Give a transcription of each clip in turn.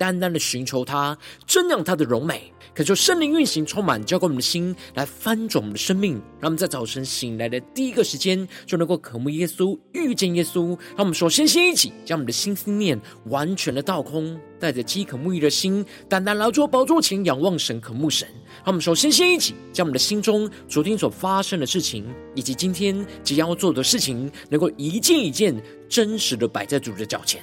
单单的寻求他，瞻仰他的荣美。可求圣灵运行，充满，浇灌我们的心，来翻转我们的生命。让我们在早晨醒来的第一个时间，就能够渴慕耶稣，遇见耶稣。让我们首先先一起将我们的心思念完全的倒空，带着饥渴沐浴的心，单单劳作宝座前仰望神，渴慕神。让我们首先先一起将我们的心中昨天所发生的事情，以及今天即将要做的事情，能够一件一件真实的摆在主的脚前。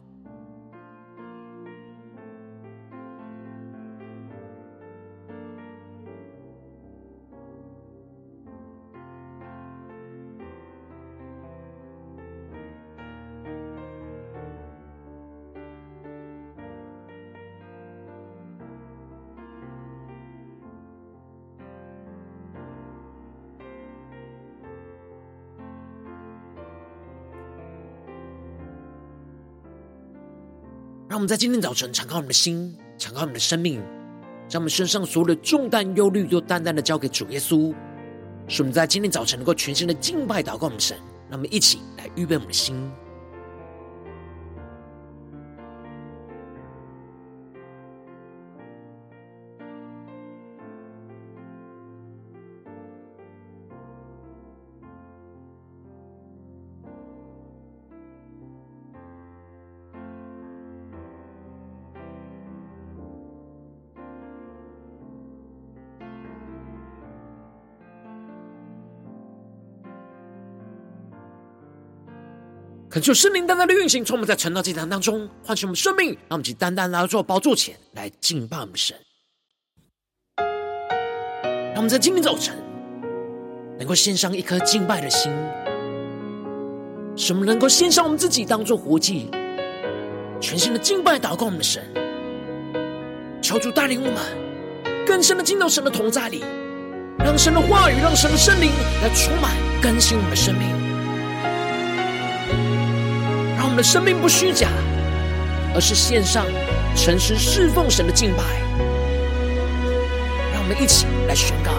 让我们在今天早晨敞开我们的心，敞开我们的生命，将我们身上所有的重担、忧虑都淡淡的交给主耶稣，使我们在今天早晨能够全新的敬拜、祷告我们神。让我们一起来预备我们的心。恳求圣灵单单的运行，从我们在晨祷祭坛当中唤醒我们生命，让我们去单单来到主宝座前来敬拜我们神。让我们在今天早晨能够献上一颗敬拜的心，使我们能够献上我们自己当做活祭，全心的敬拜祷告我们的神。求主带领我们更深的进到神的同在里，让神的话语，让神的圣灵来充满更新我们的生命。我们的生命不虚假，而是献上诚实侍奉神的敬拜。让我们一起来宣告：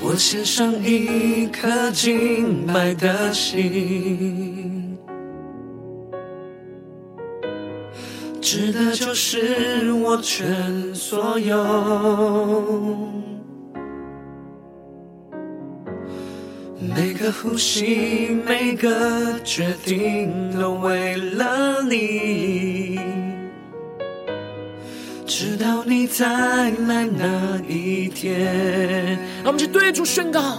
我献上一颗敬拜的心，指的就是我全所有。每个呼吸，每个决定，都为了你。直到你再来那一天，让我们去对主宣告：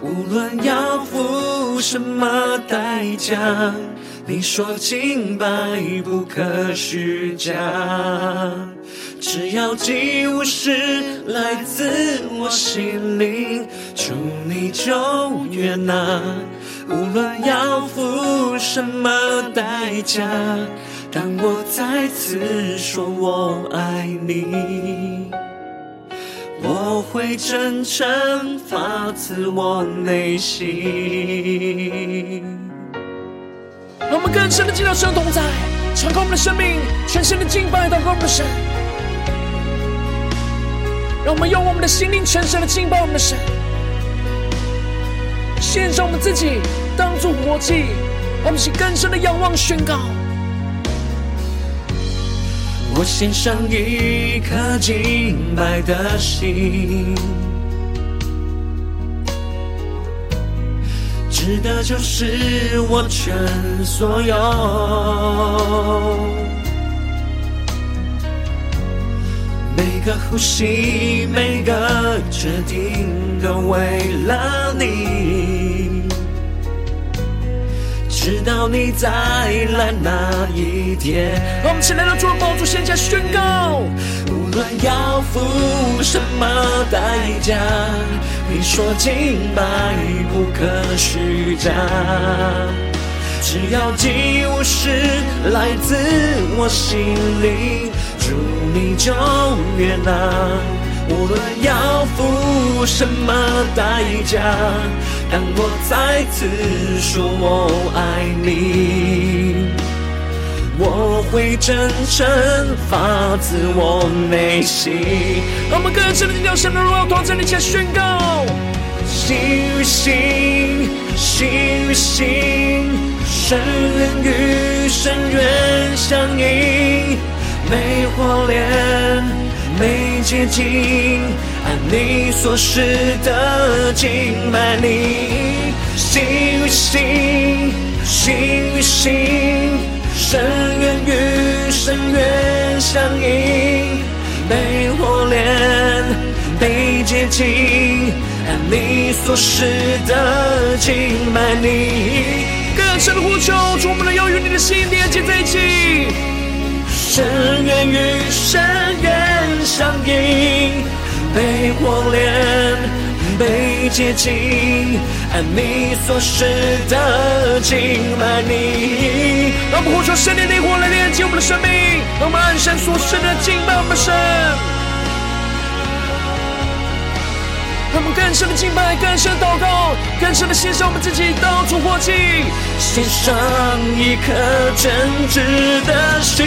无论要付什么代价，你说清白不可虚假。只要祭物是来自我心灵，主你就悦纳。无论要付什么代价，当我再次说我爱你，我会真诚发自我内心。让我们更深的进入神同在，敞开我们的生命，全新的敬拜祷告我们的神。让我们用我们的心灵全神的敬拜我们的神，献上我们自己当作活祭，我们是更深的仰望宣告。我献上一颗敬拜的心，值得就是我全所有。每个呼吸，每个决定，都为了你。直到你再来那一天，我们起来到主的宝座前，宣告：论要付什么代价，你说敬拜不可虚假。只要祭物是来自我心里，祝你就悦纳。无论要付什么代价，当我再次说我爱你，我会真诚发自我内心。让我们更深的进入神的荣耀同在，你前宣告。心与心，心与心，深渊与深渊相映，每火炼，每洁净，按你所示的敬拜你。心与心，心与心，深渊与深渊相映，被火炼，被洁净。按你所示的敬拜你，更深的呼求，主我们的要与你的心连接在一起。深渊与深渊相映，被火炼，被洁净，按你所示的敬拜你。让我们呼求圣灵的火来连接我们的生命，让我们按神所示的敬拜我们的神。让我们更深的敬拜，更深的祷告，更深的献上我们自己，到处火祭，献上一颗真挚的心。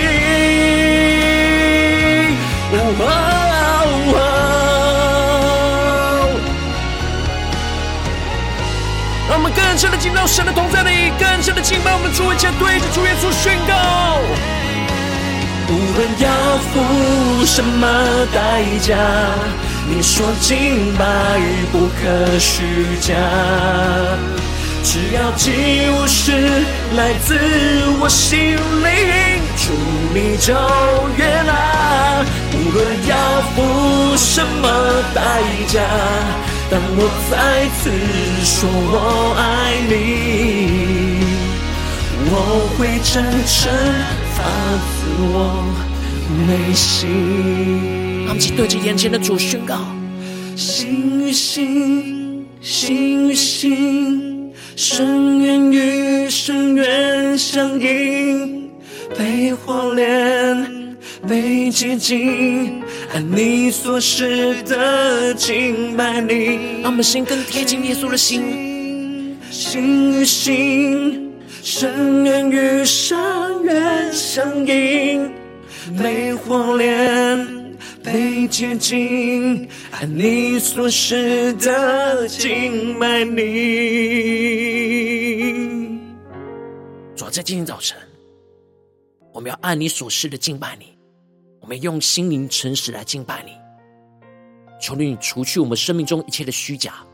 哦哦哦、让我们更深的进到神的同在里，更深的敬拜我们主，一起对着主耶稣宣告。无论要付什么代价。你说敬拜不可虚假，只要祭物是来自我心里，主你就悦纳。无论要付什么代价，当我再次说我爱你，我会真诚发自我内心。让我们一起对着眼前的主宣告：心与心，心与心，深渊与深渊相映，被火炼，被洁净，按你所示的敬拜你。让我们心更贴近耶稣的心，心与心，深渊与深渊相映，被火炼。被接近，按你所示的敬拜你。主在今天早晨，我们要按你所示的敬拜你，我们用心灵诚实来敬拜你。求你除去我们生命中一切的虚假，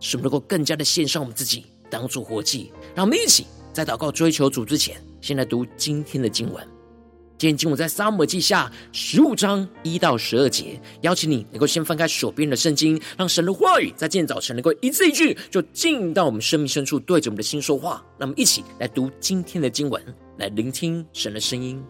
使我们能够更加的献上我们自己，当作活祭。让我们一起在祷告追求主之前，先来读今天的经文。今天经文在撒母记下十五章一到十二节，邀请你能够先翻开手边的圣经，让神的话语在今天早晨能够一字一句就进到我们生命深处，对着我们的心说话。那么一起来读今天的经文，来聆听神的声音。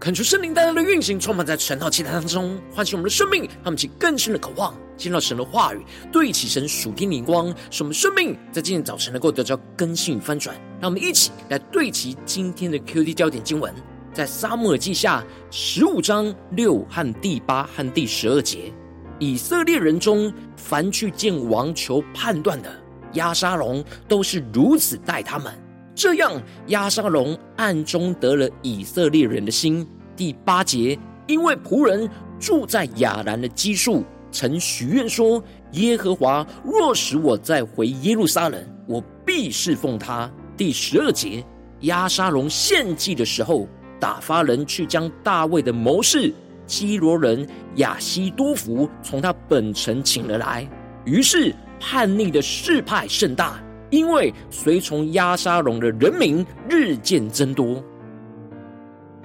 恳求圣灵带来的运行，充满在晨祷祭坛当中，唤醒我们的生命，让我们起更深的渴望，见到神的话语，对齐神属天灵光，使我们生命在今天早晨能够得到更新与翻转。让我们一起来对齐今天的 QD 焦点经文，在撒母耳记下十五章六和第八和第十二节，以色列人中凡去见王求判断的，押沙龙都是如此待他们。这样，亚沙龙暗中得了以色列人的心。第八节，因为仆人住在亚兰的基述，曾许愿说：耶和华若使我再回耶路撒冷，我必侍奉他。第十二节，亚沙龙献祭的时候，打发人去将大卫的谋士基罗人亚希多弗从他本城请了来，于是叛逆的势派甚大。因为随从押沙龙的人民日渐增多，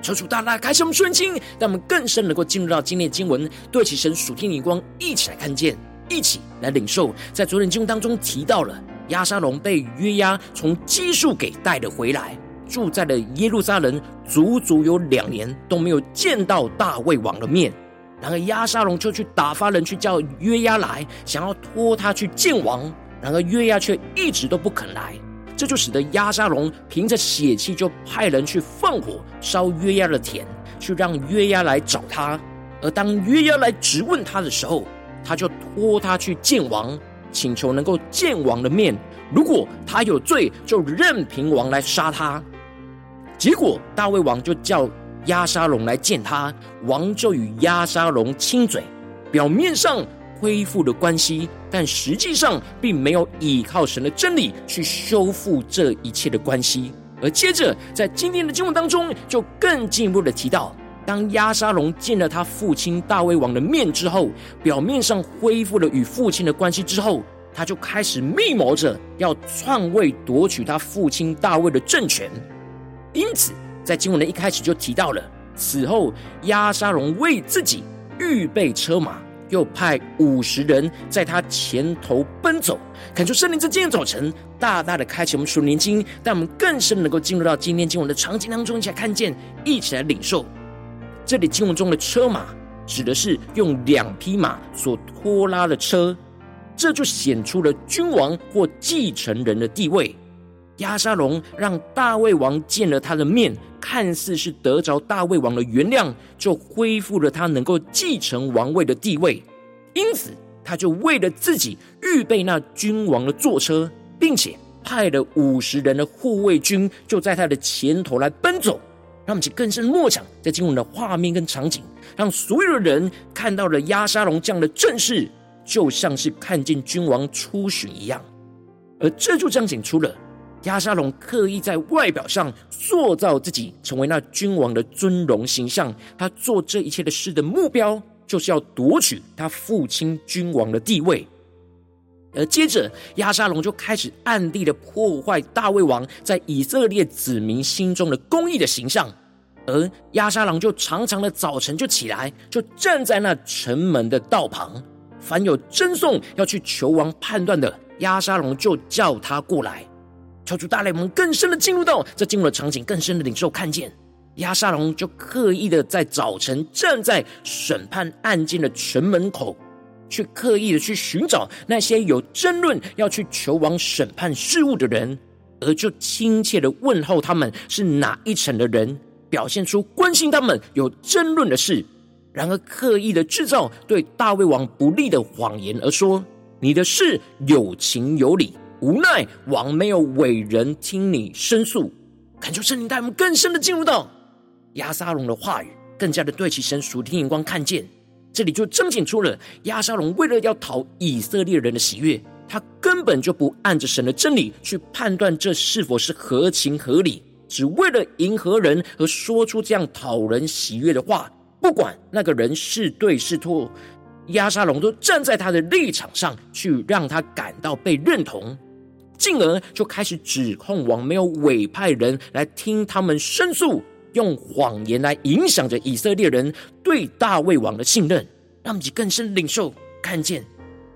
求主大大开什么顺心，让我们更深能够进入到今天的经文，对其神属天灵光，一起来看见，一起来领受。在昨天经文当中提到了押沙龙被约押从基述给带了回来，住在了耶路撒冷，足足有两年都没有见到大卫王的面。然而押沙龙就去打发人去叫约押来，想要托他去见王。然而约押却一直都不肯来，这就使得押沙龙凭着血气就派人去放火烧约押的田，去让约押来找他。而当约押来质问他的时候，他就托他去见王，请求能够见王的面。如果他有罪，就任凭王来杀他。结果大卫王就叫押沙龙来见他，王就与押沙龙亲嘴，表面上。恢复了关系，但实际上并没有依靠神的真理去修复这一切的关系。而接着在今天的经文当中，就更进一步的提到，当押沙龙见了他父亲大卫王的面之后，表面上恢复了与父亲的关系之后，他就开始密谋着要篡位夺取他父亲大卫的政权。因此，在经文的一开始就提到了，此后押沙龙为自己预备车马。又派五十人在他前头奔走，感受圣灵在今天早晨大大的开启我们属灵经，让我们更深能够进入到今天经文的场景当中，一起来看见，一起来领受。这里经文中的车马，指的是用两匹马所拖拉的车，这就显出了君王或继承人的地位。押沙龙让大卫王见了他的面，看似是得着大卫王的原谅，就恢复了他能够继承王位的地位。因此，他就为了自己预备那君王的坐车，并且派了五十人的护卫军，就在他的前头来奔走。让我们去更深默想在经文的画面跟场景，让所有的人看到了押沙龙这样的阵势，就像是看见君王出巡一样。而这就彰显出了。亚沙龙刻意在外表上塑造自己成为那君王的尊荣形象，他做这一切的事的目标就是要夺取他父亲君王的地位。而接着，亚沙龙就开始暗地的破坏大卫王在以色列子民心中的公义的形象。而亚沙龙就常常的早晨就起来，就站在那城门的道旁，凡有争讼要去求王判断的，亚沙龙就叫他过来。超出大雷蒙更深的进入到这进入的场景，更深的领受看见，亚沙龙就刻意的在早晨站在审判案件的城门口，去刻意的去寻找那些有争论要去求王审判事务的人，而就亲切的问候他们是哪一层的人，表现出关心他们有争论的事，然而刻意的制造对大卫王不利的谎言，而说你的事有情有理。无奈王没有委人听你申诉，恳求圣灵带我们更深的进入到亚沙龙的话语，更加的对齐神属天眼光看见。这里就彰显出了亚沙龙为了要讨以色列人的喜悦，他根本就不按着神的真理去判断这是否是合情合理，只为了迎合人而说出这样讨人喜悦的话，不管那个人是对是错，亚沙龙都站在他的立场上去让他感到被认同。进而就开始指控王没有委派人来听他们申诉，用谎言来影响着以色列人对大卫王的信任，让我们更深领受看见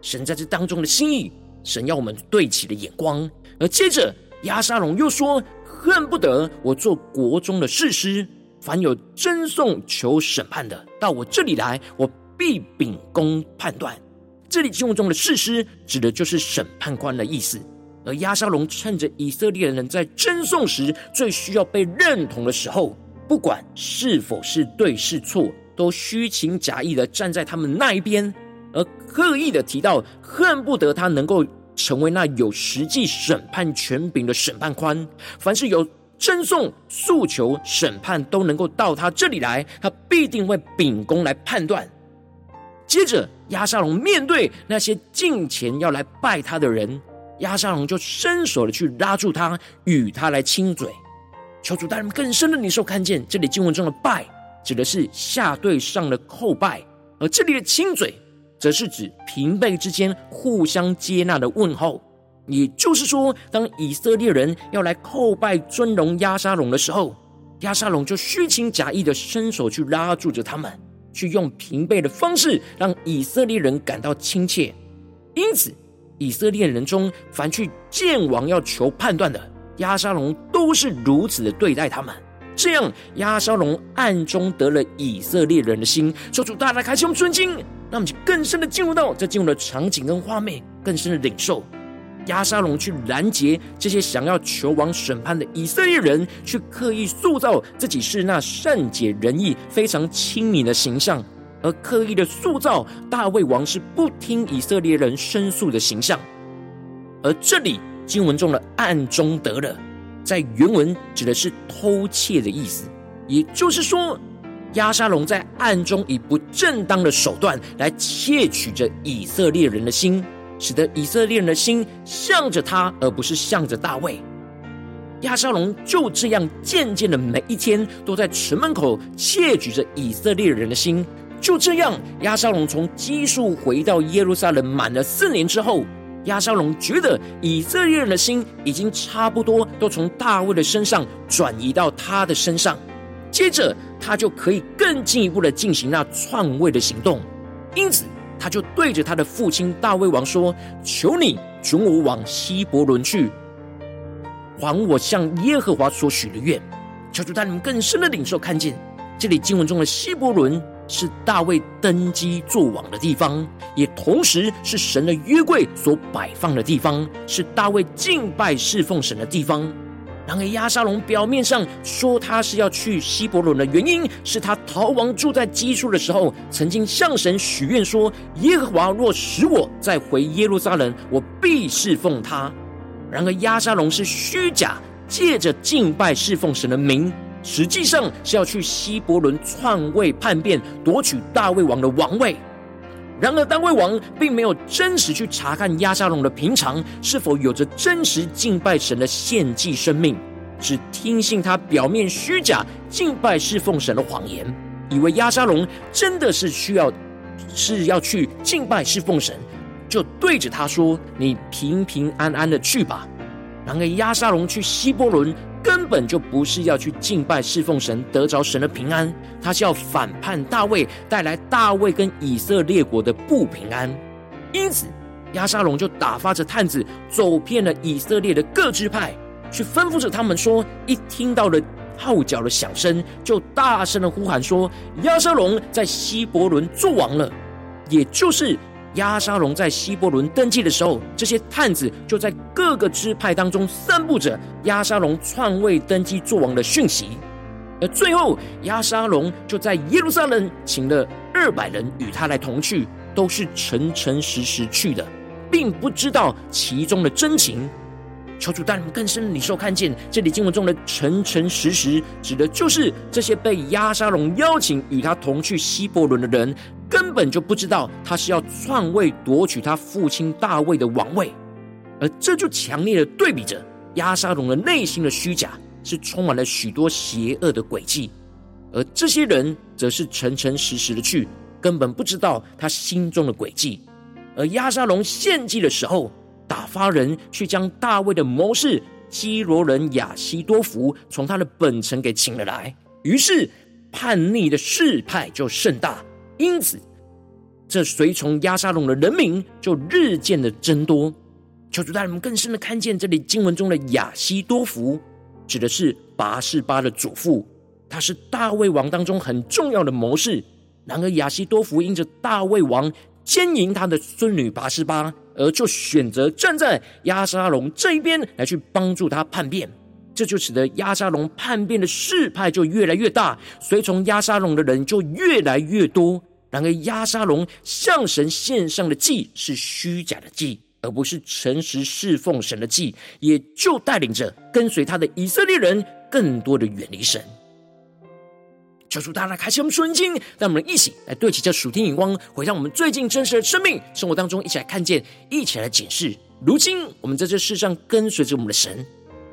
神在这当中的心意。神要我们对齐的眼光。而接着亚沙龙又说：“恨不得我做国中的士师，凡有争讼求审判的，到我这里来，我必秉公判断。这里经文中的士师指的就是审判官的意思。而亚沙龙趁着以色列人在争讼时最需要被认同的时候，不管是否是对是错，都虚情假意的站在他们那一边，而刻意的提到恨不得他能够成为那有实际审判权柄的审判官。凡是有争讼、诉求、审判，都能够到他这里来，他必定会秉公来判断。接着，亚沙龙面对那些进前要来拜他的人。亚沙龙就伸手的去拉住他，与他来亲嘴。求主带人更深的领受看见，这里经文中的拜指的是下对上的叩拜，而这里的亲嘴，则是指平辈之间互相接纳的问候。也就是说，当以色列人要来叩拜尊荣亚沙龙的时候，亚沙龙就虚情假意的伸手去拉住着他们，去用平辈的方式让以色列人感到亲切。因此。以色列人中，凡去见王要求判断的，押沙龙都是如此的对待他们。这样，押沙龙暗中得了以色列人的心。求主大大开启我们尊经，那我们就更深的进入到这进入的场景跟画面，更深的领受押沙龙去拦截这些想要求王审判的以色列人，去刻意塑造自己是那善解人意、非常亲民的形象。而刻意的塑造大卫王是不听以色列人申诉的形象，而这里经文中的暗中得了，在原文指的是偷窃的意思，也就是说，亚沙龙在暗中以不正当的手段来窃取着以色列人的心，使得以色列人的心向着他，而不是向着大卫。亚沙龙就这样渐渐的每一天都在城门口窃取着以色列人的心。就这样，押沙龙从基述回到耶路撒冷满了四年之后，押沙龙觉得以色列人的心已经差不多都从大卫的身上转移到他的身上，接着他就可以更进一步的进行那篡位的行动。因此，他就对着他的父亲大卫王说：“求你准我往希伯伦去，还我向耶和华所许的愿。”求主带你们更深的领受，看见这里经文中的希伯伦。是大卫登基作王的地方，也同时是神的约柜所摆放的地方，是大卫敬拜侍奉神的地方。然而，亚沙龙表面上说他是要去希伯仑的原因，是他逃亡住在基述的时候，曾经向神许愿说：“耶和华若使我再回耶路撒冷，我必侍奉他。”然而，亚沙龙是虚假，借着敬拜侍奉神的名。实际上是要去希伯伦篡位叛变，夺取大卫王的王位。然而，大卫王并没有真实去查看押沙龙的平常是否有着真实敬拜神的献祭生命，只听信他表面虚假敬拜侍奉神的谎言，以为押沙龙真的是需要是要去敬拜侍奉神，就对着他说：“你平平安安的去吧。”然而，押沙龙去希伯伦。根本就不是要去敬拜侍奉神，得着神的平安，他是要反叛大卫，带来大卫跟以色列国的不平安。因此，亚沙龙就打发着探子走遍了以色列的各支派，去吩咐着他们说：一听到了号角的响声，就大声的呼喊说：亚沙龙在希伯伦作王了，也就是。押沙龙在希伯伦登基的时候，这些探子就在各个支派当中散布着押沙龙篡位登基作王的讯息。而最后，押沙龙就在耶路撒冷请了二百人与他来同去，都是诚诚实实去的，并不知道其中的真情。求主带你们更深的领受看见，这里经文中的诚诚实实，指的就是这些被押沙龙邀请与他同去希伯伦的人。根本就不知道他是要篡位夺取他父亲大卫的王位，而这就强烈的对比着亚沙龙的内心的虚假，是充满了许多邪恶的诡计，而这些人则是诚诚实实的去，根本不知道他心中的诡计。而亚沙龙献祭的时候，打发人去将大卫的谋士基罗人亚希多弗从他的本城给请了来，于是叛逆的事态就甚大。因此，这随从押沙龙的人民就日渐的增多。求主带领我们更深的看见，这里经文中的亚西多弗，指的是拔示巴的祖父，他是大卫王当中很重要的谋士。然而亚西多弗因着大卫王奸淫他的孙女拔示巴，而就选择站在押沙龙这一边来去帮助他叛变。这就使得押沙龙叛变的势派就越来越大，随从押沙龙的人就越来越多。然而亚沙龙向神献上的祭是虚假的祭，而不是诚实侍奉神的祭，也就带领着跟随他的以色列人更多的远离神。求主大家开启我们属灵经，让我们一起来对齐这属天眼光，回到我们最近真实的生命生活当中，一起来看见，一起来检视。如今我们在这世上跟随着我们的神，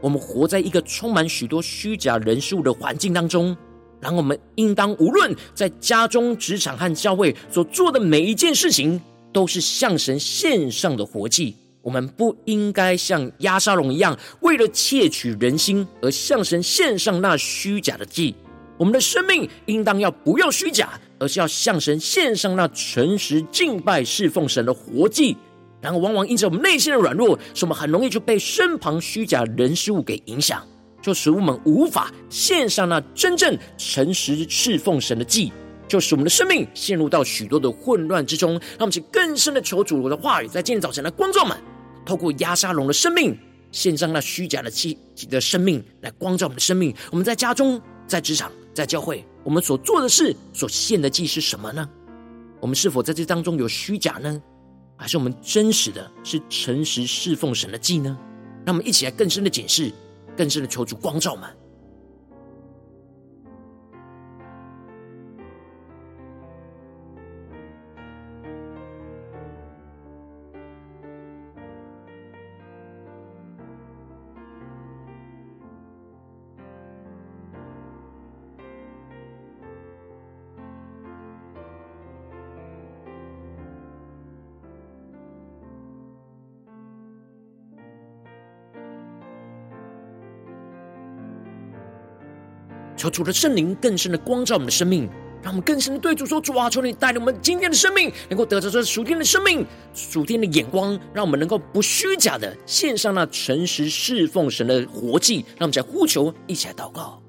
我们活在一个充满许多虚假人事物的环境当中。然后我们应当无论在家中、职场和教会所做的每一件事情，都是向神献上的活祭。我们不应该像压沙龙一样，为了窃取人心而向神献上那虚假的祭。我们的生命应当要不要虚假，而是要向神献上那诚实敬拜侍奉神的活祭。然后，往往因着我们内心的软弱，使我们很容易就被身旁虚假人事物给影响，就使我们无法献上那真正诚实侍奉神的祭，就使我们的生命陷入到许多的混乱之中。让我们去更深的求主的话语，在今天早晨的光照们，透过压沙龙的生命献上那虚假的祭的生命，来光照我们的生命。我们在家中，在职场。在教会，我们所做的事、所献的祭是什么呢？我们是否在这当中有虚假呢？还是我们真实的是诚实侍奉神的祭呢？让我们一起来更深的解释，更深的求主光照们。求主的圣灵更深的光照我们的生命，让我们更深的对主说：“主啊，求你带领我们今天的生命，能够得着这属天的生命、属天的眼光，让我们能够不虚假的献上那诚实侍奉神的活祭。”让我们在呼求，一起来祷告。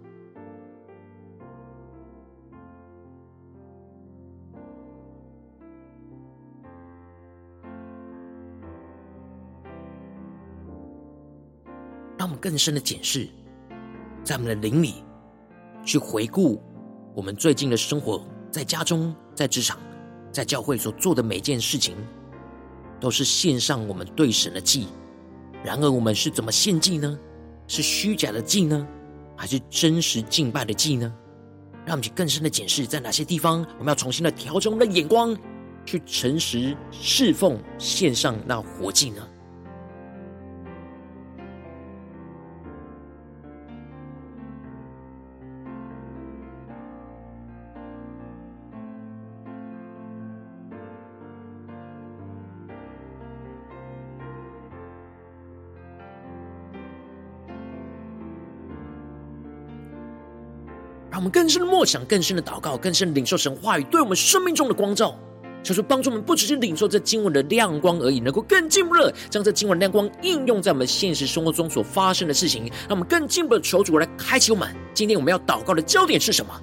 让我们更深的检视，在我们的灵里。去回顾我们最近的生活，在家中、在职场、在教会所做的每件事情，都是献上我们对神的祭。然而，我们是怎么献祭呢？是虚假的祭呢，还是真实敬拜的祭呢？让我们去更深的检视，在哪些地方我们要重新的调整我们的眼光，去诚实侍奉、献上那活祭呢？让我们更深的默想，更深的祷告，更深的领受神话语对我们生命中的光照，求主帮助我们，不只是领受这经文的亮光而已，能够更进一步的将这经文的亮光应用在我们现实生活中所发生的事情。让我们更进一步的求主来开启我们。今天我们要祷告的焦点是什么？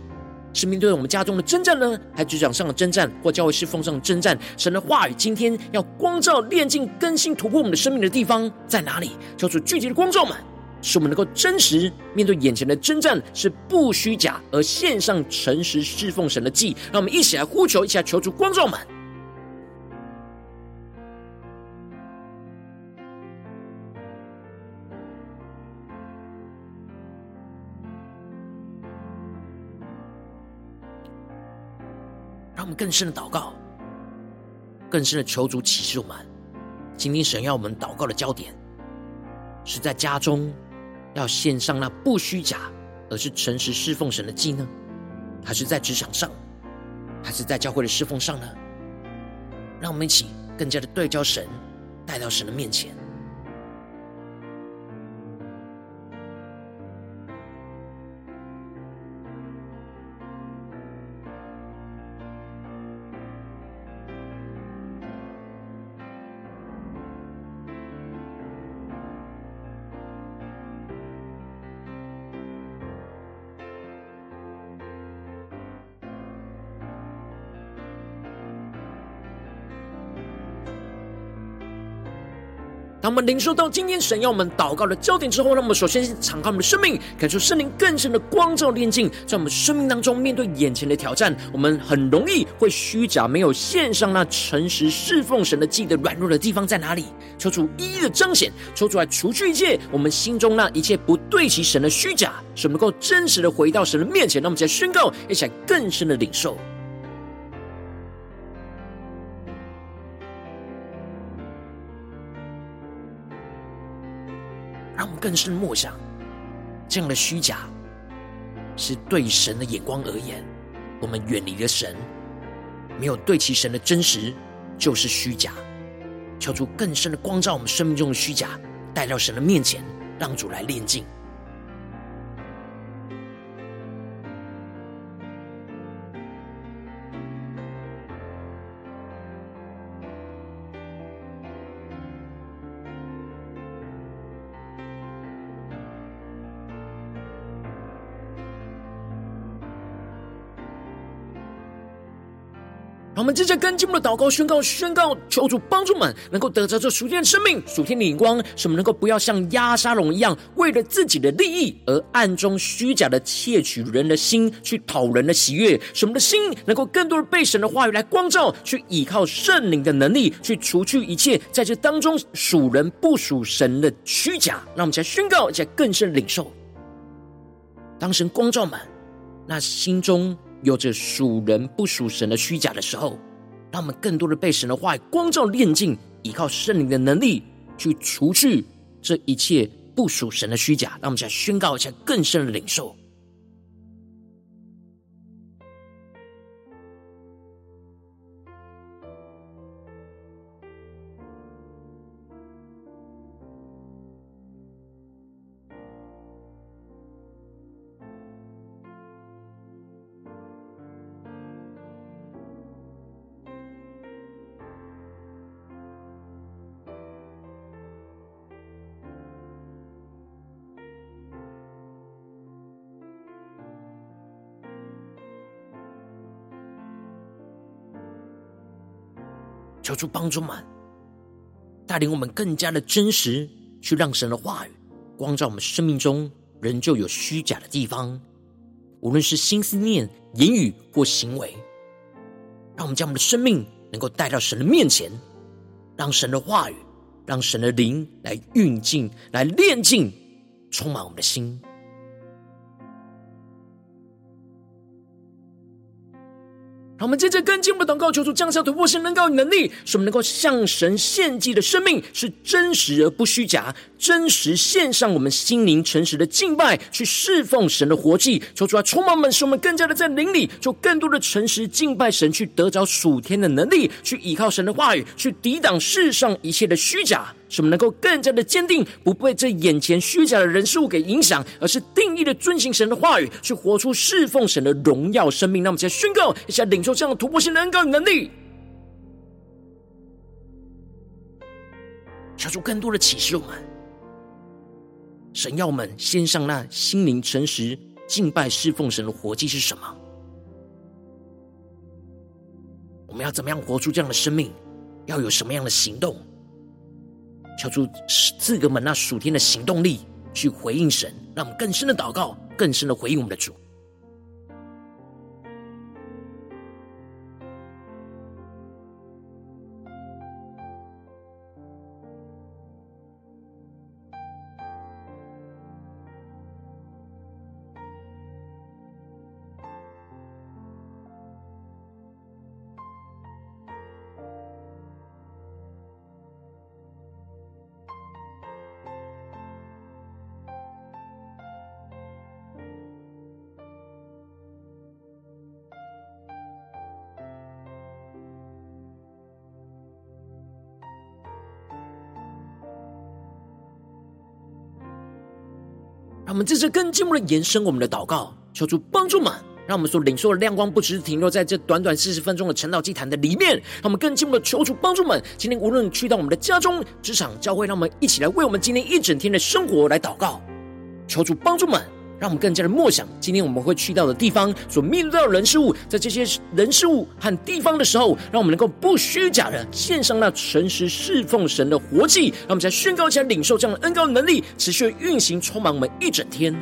是面对我们家中的征战呢，还是职场上的征战，或教会侍奉上的征战？神的话语今天要光照、炼净、更新、突破我们的生命的地方在哪里？求主具体的光照们。使我们能够真实面对眼前的征战，是不虚假，而献上诚实侍奉神的祭。让我们一起来呼求，一起来求主光照们。让我们更深的祷告，更深的求主启示我们。今天神要我们祷告的焦点，是在家中。要献上那不虚假，而是诚实侍奉神的祭呢？还是在职场上，还是在教会的侍奉上呢？让我们一起更加的对焦神，带到神的面前。当我们领受到今天神要我们祷告的焦点之后，让我们首先敞开我们的生命，感受圣灵更深的光照炼净，在我们生命当中面对眼前的挑战，我们很容易会虚假，没有献上那诚实侍奉神的祭的软弱的地方在哪里？求主一一的彰显，求主来除去一切我们心中那一切不对齐神的虚假，使我们能够真实的回到神的面前。让我们再宣告，一起来更深的领受。更深默想，这样的虚假是对神的眼光而言，我们远离了神，没有对齐神的真实，就是虚假。求出更深的光照我们生命中的虚假，带到神的面前，让主来炼净。我们接着跟进我们的祷告宣告，宣告求主帮助们能够得着这属天的生命、属天的眼光，使我们能够不要像押沙龙一样，为了自己的利益而暗中虚假的窃取人的心，去讨人的喜悦。使我们的心能够更多的被神的话语来光照，去依靠圣灵的能力，去除去一切在这当中属人不属神的虚假。让我们再宣告，再更深领受。当神光照满，那心中。有着属人不属神的虚假的时候，让我们更多的被神的话语光照炼净，依靠圣灵的能力去除去这一切不属神的虚假。让我们再宣告一下更深的领受。帮助们，带领我们更加的真实，去让神的话语光照我们生命中仍旧有虚假的地方，无论是心思念、言语或行为，让我们将我们的生命能够带到神的面前，让神的话语、让神的灵来运进、来炼净，充满我们的心。让我们接着跟进我们的祷告，求主降下突破性、能高能力，使我们能够向神献祭的生命是真实而不虚假，真实献上我们心灵诚实的敬拜，去侍奉神的活祭。求主啊，充满我们，使我们更加的在灵里，就更多的诚实敬拜神，去得着属天的能力，去依靠神的话语，去抵挡世上一切的虚假。使我们能够更加的坚定，不被这眼前虚假的人事物给影响，而是定义的遵行神的话语，去活出侍奉神的荣耀生命。那么，再宣告一下，领受这样的突破性的恩膏与能力，求主更多的启示我们。神要我们献上那心灵诚实敬拜侍奉神的活祭是什么？我们要怎么样活出这样的生命？要有什么样的行动？敲出四个门，那属天的行动力去回应神，让我们更深的祷告，更深的回应我们的主。我们这次更进一步的延伸我们的祷告，求主帮助们，让我们所领受的亮光不只是停留在这短短四十分钟的晨祷祭坛的里面，让我们更进一步的求主帮助们。今天无论去到我们的家中、职场、教会，让我们一起来为我们今天一整天的生活来祷告，求主帮助们，让我们更加的默想，今天我们会去到的地方，所面对到的人事物，在这些人事物和地方的时候，让我们能够不虚假的献上那诚实侍奉神的活祭，让我们在宣告、前领受这样的恩膏能力，持续运行，充满我们一整天。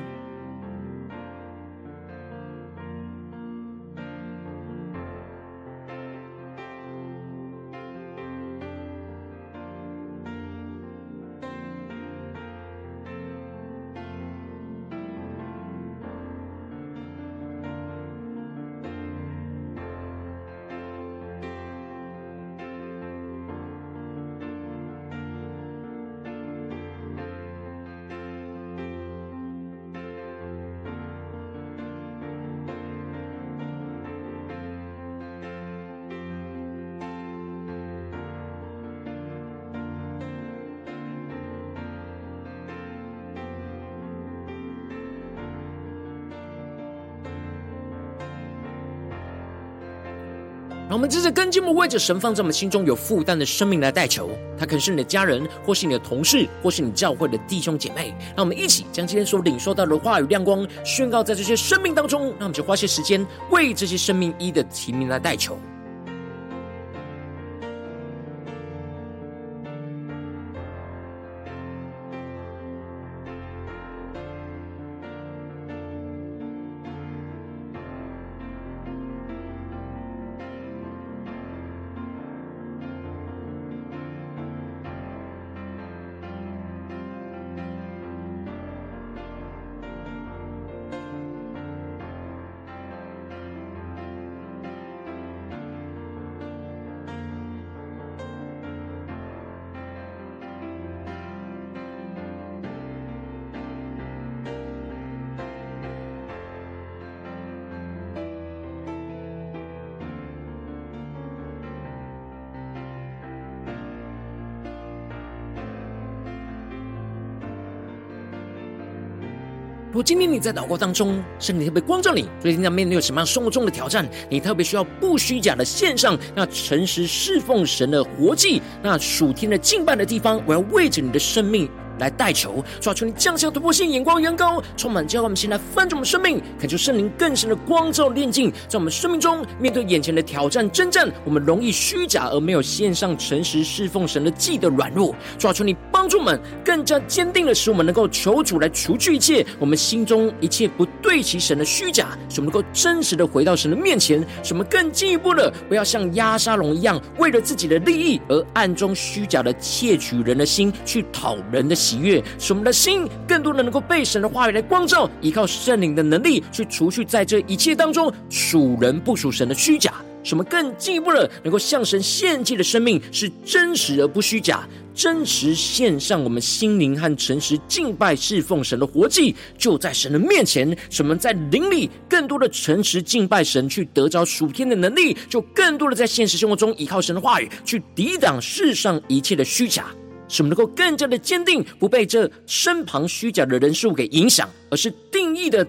让我们接着跟进，我们为着神放在我们心中有负担的生命来代求。他可能是你的家人，或是你的同事，或是你教会的弟兄姐妹。让我们一起将今天所领受到的话语亮光宣告在这些生命当中。让我们就花些时间为这些生命一的提名来代求。今天你在祷告当中，圣灵特别光照你，最近在面对什么样生活中的挑战，你特别需要不虚假的献上那诚实侍奉神的活祭，那属天的敬拜的地方，我要为着你的生命。来代求，抓住你降下突破性眼光，远高充满教会，我们先来翻转我们生命，恳求圣灵更深的光照炼净，在我们生命中面对眼前的挑战征战，我们容易虚假而没有献上诚实侍奉神的祭的软弱，抓住你帮助我们更加坚定的使我们能够求主来除去一切我们心中一切不对齐神的虚假，使我们能够真实的回到神的面前，使我们更进一步的不要像压沙龙一样，为了自己的利益而暗中虚假的窃取人的心，去讨人的喜悦，使我们的心更多的能够被神的话语来光照，依靠圣灵的能力去除去在这一切当中属人不属神的虚假，使我们更进一步的能够向神献祭的生命是真实而不虚假，真实献上我们心灵和诚实敬拜侍奉神的活祭，就在神的面前，使我们在灵里更多的诚实敬拜神，去得着属天的能力，就更多的在现实生活中依靠神的话语去抵挡世上一切的虚假。使我们能够更加的坚定，不被这身旁虚假的人事物给影响，而是定义的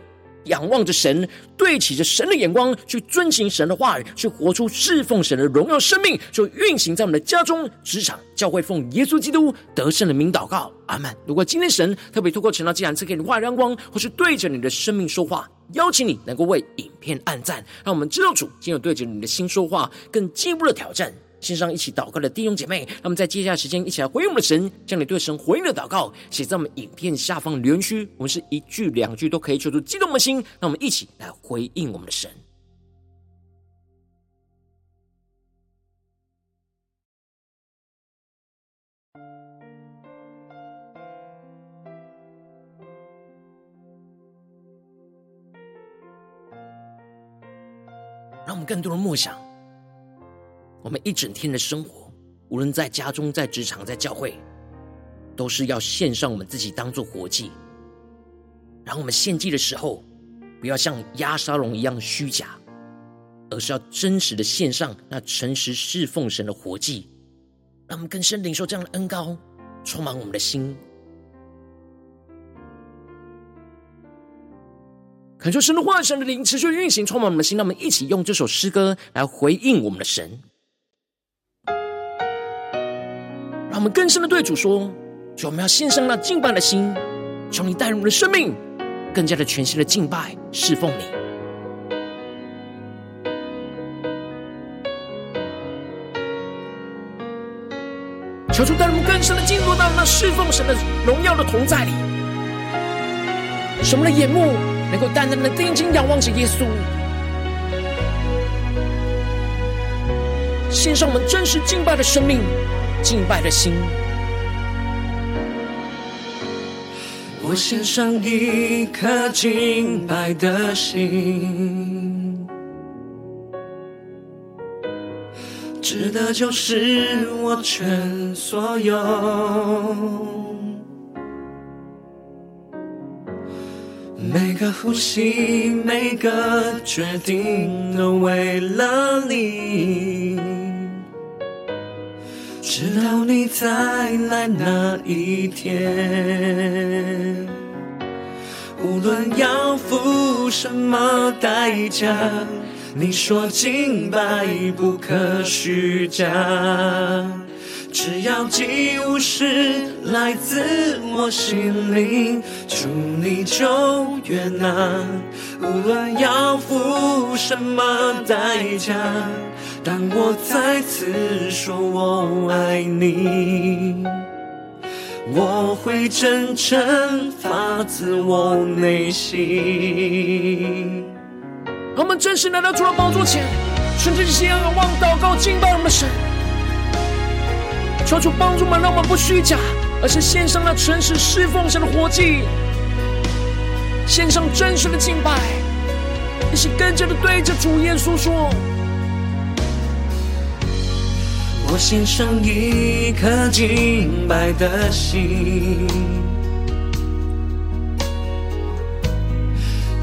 仰望着神，对齐着神的眼光，去遵行神的话语，去活出侍奉神的荣耀生命，就运行在我们的家中、职场、教会，奉耶稣基督得胜的名祷告，阿门。如果今天神特别透过晨祷祭坛赐给你话语亮光，或是对着你的生命说话，邀请你能够为影片按赞，让我们知道主今日对着你的心说话，更进一步的挑战。线上一起祷告的弟兄姐妹，那么在接下来时间一起来回应我们的神，将你对神回应的祷告写在我们影片下方留言区，我们是一句两句都可以求出激动的心，让我们一起来回应我们的神。让我们更多的默想。我们一整天的生活，无论在家中、在职场、在教会，都是要献上我们自己当做活祭。然后我们献祭的时候，不要像押沙龙一样虚假，而是要真实的献上那诚实侍奉神的活祭。让我们更深领受这样的恩膏，充满我们的心。恳求神的话语、神的灵持续运行，充满我们的心。让我们一起用这首诗歌来回应我们的神。让我们更深的对主说：主我们要献上那敬拜的心，求你带入我们的生命，更加的全新的敬拜侍奉你。求主带我们更深的进入到那侍奉神的荣耀的同在里，使我们的眼目能够单单的定睛仰望着耶稣，献上我们真实敬拜的生命、敬拜的心。我献上一颗敬拜的心。值得就是我全所有，每个呼吸，每个决定都为了你，直到你再来那一天，无论要付什么代价。你说敬拜不可虚假，只要祭物是来自我心灵，祝你就悦纳。无论要付什么代价，当我再次说我爱你，我会真诚发自我内心。我们真实来到主的宝座前，纯真信仰仰望祷告敬拜我们的神，求主帮助我们，让我们不虚假，而是献上了诚实侍奉神的活祭，献上真实的敬拜，一起跟着的对着主耶稣说：我献上一颗敬拜的心。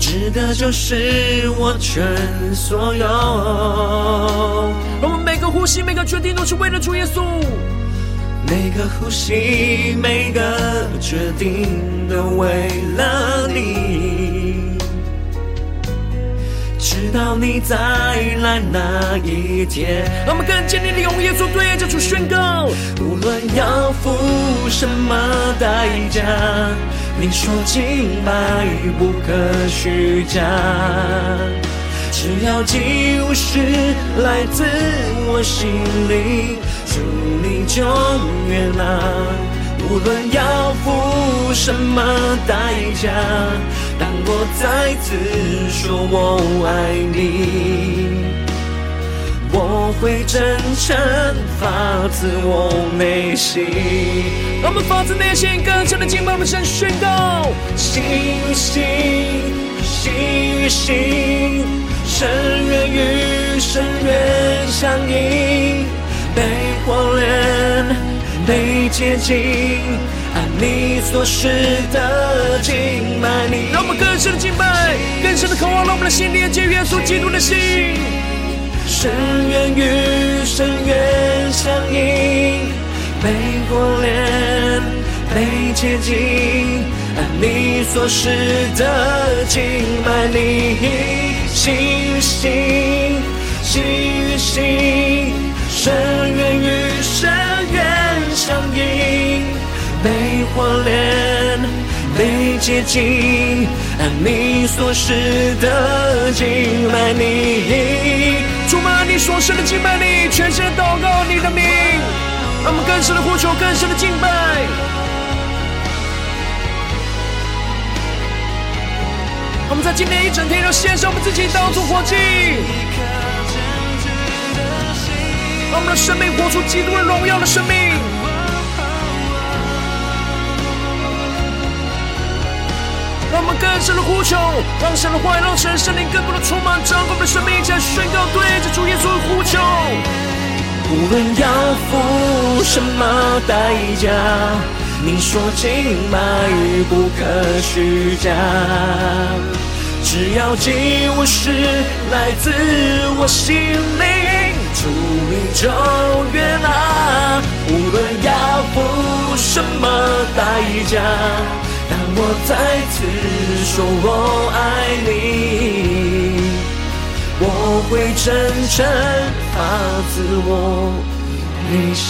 值得就是我全所有。我们每个呼吸，每个决定，都是为了主耶稣。每个呼吸，每个决定，都为了你。直到你再来那一天。我们更坚定地用耶稣对着主宣告：无论要付什么代价。你说敬拜不可虚假，只要祭物是来自我心里，主你就悦纳。无论要付什么代价，再次说我爱你。我会真诚发自我内心，我们发自内心更深的敬拜，我们向宣告：心与心，心与心，深渊与深渊相映，被火炼，被洁净，按你所示的敬拜你。让我们更深的敬拜，更深的渴望，让我们的心连接耶稣基督的心。深渊与深渊相映，被火炼，被洁净，按你所示的敬拜你，心与心，心与心，深渊与深渊相映，被火炼，被洁净，按你所示的敬拜你。主啊，你所生的敬拜你，全心的祷告你的名，让我们更深的呼求，更深的敬拜。我们在今天一整天都献上我们自己当作活祭，让我们的生命活出基督的荣耀的生命。让我们更深的呼求，让神的话语，让神的圣灵更多的充满，掌我们的生命，一起来宣告，对着主耶稣呼求。无论要付什么代价，你说敬拜不可虚假，只要祭物是来自我心灵，主你就悦纳。无论要付什么代价。我再次说我爱你，我会真诚发自我内心。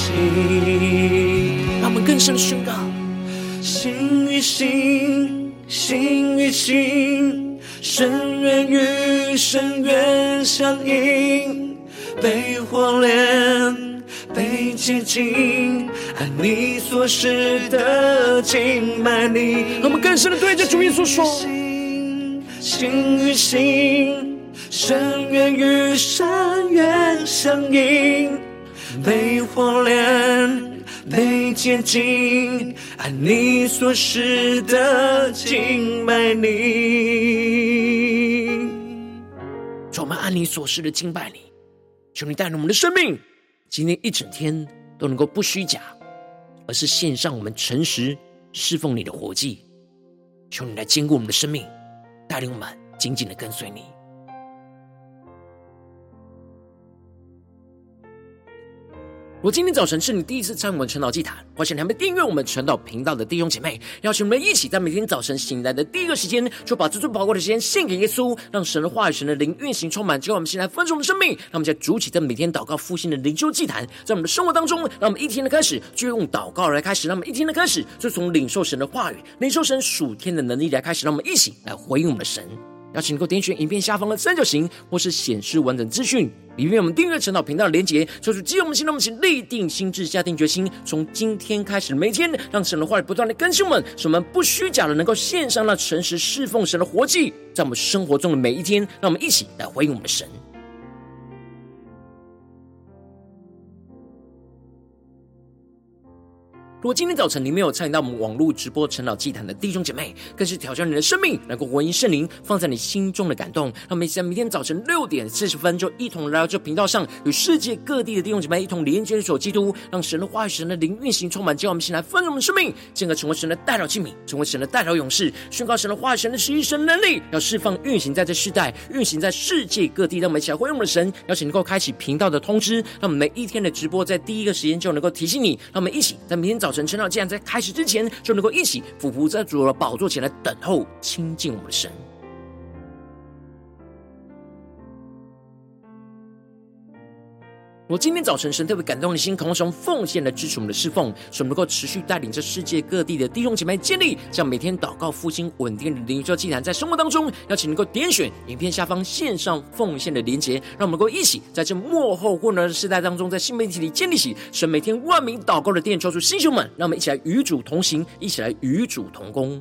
让我们更深的宣告：心与心，心与心，深渊与深渊相映，被火炼，被洁净，按你所示的敬拜你。我们更深的对着主耶稣说：心与心，深渊与深渊相映，被火炼。被洁净，按你所示的敬拜你。主，我们按你所示的敬拜你。求你带领我们的生命，今天一整天都能够不虚假，而是献上我们诚实侍奉你的活祭。求你来坚固我们的生命，带领我们紧紧的跟随你。如果今天早晨是你第一次参与我们晨祷祭坛，或是你还没订阅我们晨祷频道的弟兄姐妹，邀请我们一起在每天早晨醒来的第一个时间，就把这最宝贵的时间献给耶稣，让神的话语、神的灵运行充满，就让我们先来分盛我们的生命，让我们在主起在每天祷告复兴的灵修祭坛，在我们的生活当中，让我们一天的开始就用祷告来开始，让我们一天的开始就从领受神的话语、领受神属天的能力来开始，让我们一起来回应我们的神。邀请你能够点选影片下方的三角形，或是显示完整资讯里面我们订阅陈导频道的连结，抽出激动我们心，让我们请立定心智，下定决心，从今天开始每天，让神的话语不断的更新我们，使我们不虚假的能够献上那诚实侍奉神的活祭，在我们生活中的每一天，让我们一起来回应我们的神。如果今天早晨你没有参与到我们网络直播晨祷祭坛的弟兄姐妹，更是挑战你的生命，能够回应圣灵放在你心中的感动。让我们在明天早晨六点四十分，就一同来到这频道上，与世界各地的弟兄姐妹一同连接、所基督，让神的话语、神的灵运行充满，叫我们先来丰盛我们的生命，进而成为神的代祷器皿，成为神的代祷勇士，宣告神的话语、神的实际神能力，要释放运行在这世代，运行在世界各地。让我们一起来回应我们的神，邀请能够开启频道的通知，让我们每一天的直播在第一个时间就能够提醒你。让我们一起在明天早。早晨晨祷，既然在开始之前就能够一起俯伏在主的宝座前来等候亲近我们的神。我今天早晨，神特别感动的心，渴望从奉献来支持我们的侍奉，使我们能够持续带领着世界各地的弟兄姐妹建立这样每天祷告复兴稳定的灵修祭坛，在生活当中，邀请能够点选影片下方线上奉献的连结，让我们能够一起在这幕后混乱的时代当中，在新媒体里建立起神每天万名祷告的殿，抽出弟兄们，让我们一起来与主同行，一起来与主同工。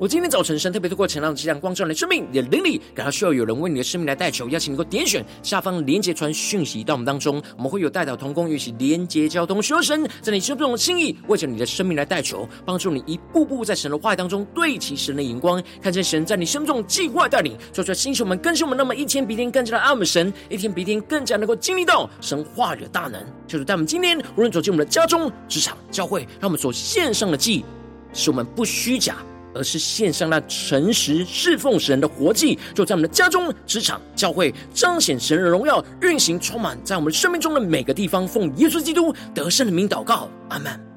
我今天早晨，神特别透过晨祷，这样光照你的生命，你的灵里，感到需要有人为你的生命来代求，邀请你能够点选下方连结传讯息到我们当中，我们会有代祷同工，一起连结交通，求神在你生命中的心意，为着你的生命来代求，帮助你一步步在神的话语当中对齐神的眼光，看见神在你生命中计划带领，说出来星球们更新我们，那么一天比一天更加的爱我们神，一天比一天更加能够经历到神话的大能。就是在我们今天无论走进我们的家中、职场、教会，让我们所献上的祭，使我们不虚假。而是献上那诚实侍奉神的活祭，就在我们的家中、职场、教会，彰显神的荣耀，运行充满在我们生命中的每个地方。奉耶稣基督得胜的名祷告，阿门。